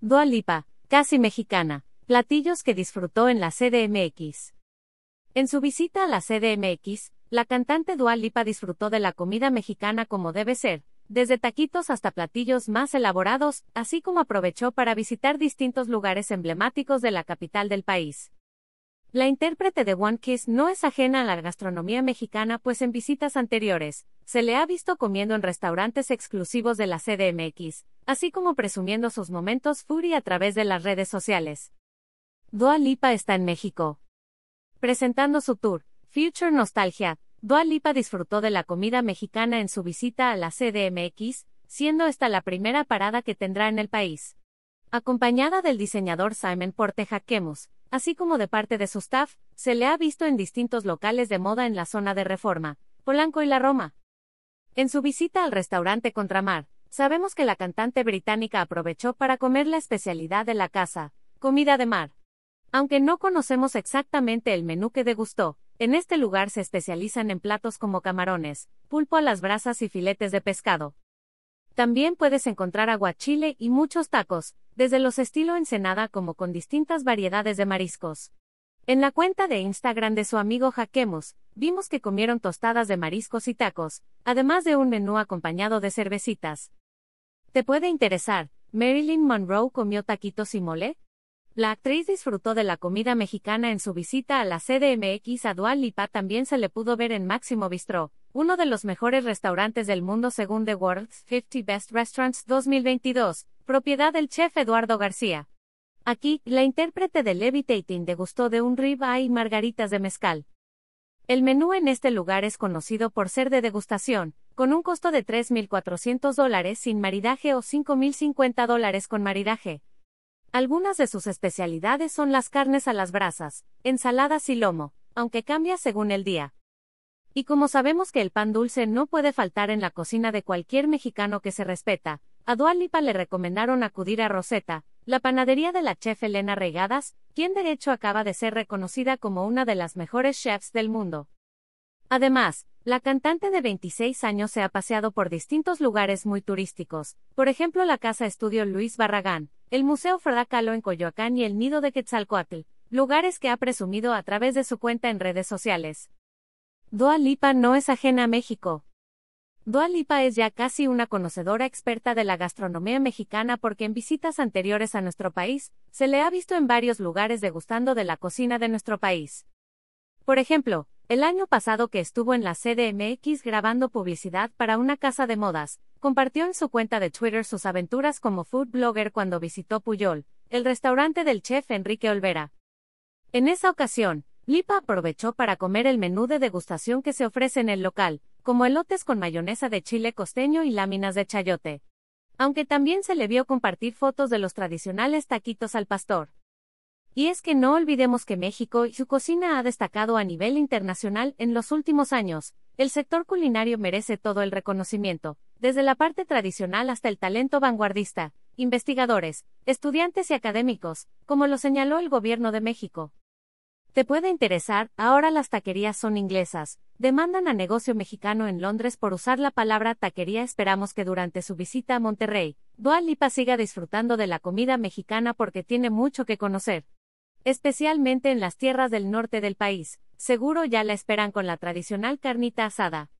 Dua Lipa, casi mexicana, platillos que disfrutó en la CDMX. En su visita a la CDMX, la cantante Dua Lipa disfrutó de la comida mexicana como debe ser, desde taquitos hasta platillos más elaborados, así como aprovechó para visitar distintos lugares emblemáticos de la capital del país. La intérprete de One Kiss no es ajena a la gastronomía mexicana, pues en visitas anteriores, se le ha visto comiendo en restaurantes exclusivos de la CDMX, así como presumiendo sus momentos fury a través de las redes sociales. Dua Lipa está en México. Presentando su tour, Future Nostalgia, Dua Lipa disfrutó de la comida mexicana en su visita a la CDMX, siendo esta la primera parada que tendrá en el país. Acompañada del diseñador Simon Porte Jaquemus, así como de parte de su staff, se le ha visto en distintos locales de moda en la zona de Reforma, Polanco y la Roma. En su visita al restaurante Contramar, sabemos que la cantante británica aprovechó para comer la especialidad de la casa, comida de mar. Aunque no conocemos exactamente el menú que degustó, en este lugar se especializan en platos como camarones, pulpo a las brasas y filetes de pescado. También puedes encontrar aguachile y muchos tacos, desde los estilo ensenada como con distintas variedades de mariscos. En la cuenta de Instagram de su amigo Jaquemos, vimos que comieron tostadas de mariscos y tacos, además de un menú acompañado de cervecitas. ¿Te puede interesar? ¿Marilyn Monroe comió taquitos y mole? La actriz disfrutó de la comida mexicana en su visita a la CDMX a Dual Lipa también se le pudo ver en Máximo Bistro, uno de los mejores restaurantes del mundo según The World's 50 Best Restaurants 2022, propiedad del chef Eduardo García. Aquí, la intérprete de Levitating degustó de un ribeye y margaritas de mezcal. El menú en este lugar es conocido por ser de degustación, con un costo de 3.400 dólares sin maridaje o 5.050 dólares con maridaje. Algunas de sus especialidades son las carnes a las brasas, ensaladas y lomo, aunque cambia según el día. Y como sabemos que el pan dulce no puede faltar en la cocina de cualquier mexicano que se respeta, a Dualipa le recomendaron acudir a Rosetta, la panadería de la chef Elena Regadas, quien de hecho acaba de ser reconocida como una de las mejores chefs del mundo. Además, la cantante de 26 años se ha paseado por distintos lugares muy turísticos, por ejemplo la Casa Estudio Luis Barragán, el Museo Frida Kahlo en Coyoacán y el Nido de Quetzalcoatl, lugares que ha presumido a través de su cuenta en redes sociales. Dua Lipa no es ajena a México. Dua Lipa es ya casi una conocedora experta de la gastronomía mexicana porque en visitas anteriores a nuestro país, se le ha visto en varios lugares degustando de la cocina de nuestro país. Por ejemplo, el año pasado que estuvo en la CDMX grabando publicidad para una casa de modas, compartió en su cuenta de Twitter sus aventuras como food blogger cuando visitó Puyol, el restaurante del chef Enrique Olvera. En esa ocasión, Lipa aprovechó para comer el menú de degustación que se ofrece en el local, como elotes con mayonesa de chile costeño y láminas de chayote. Aunque también se le vio compartir fotos de los tradicionales taquitos al pastor. Y es que no olvidemos que México y su cocina ha destacado a nivel internacional en los últimos años. El sector culinario merece todo el reconocimiento, desde la parte tradicional hasta el talento vanguardista, investigadores, estudiantes y académicos, como lo señaló el gobierno de México. Te puede interesar, ahora las taquerías son inglesas, demandan a negocio mexicano en Londres por usar la palabra taquería. Esperamos que durante su visita a Monterrey, Dua Lipa siga disfrutando de la comida mexicana porque tiene mucho que conocer especialmente en las tierras del norte del país, seguro ya la esperan con la tradicional carnita asada.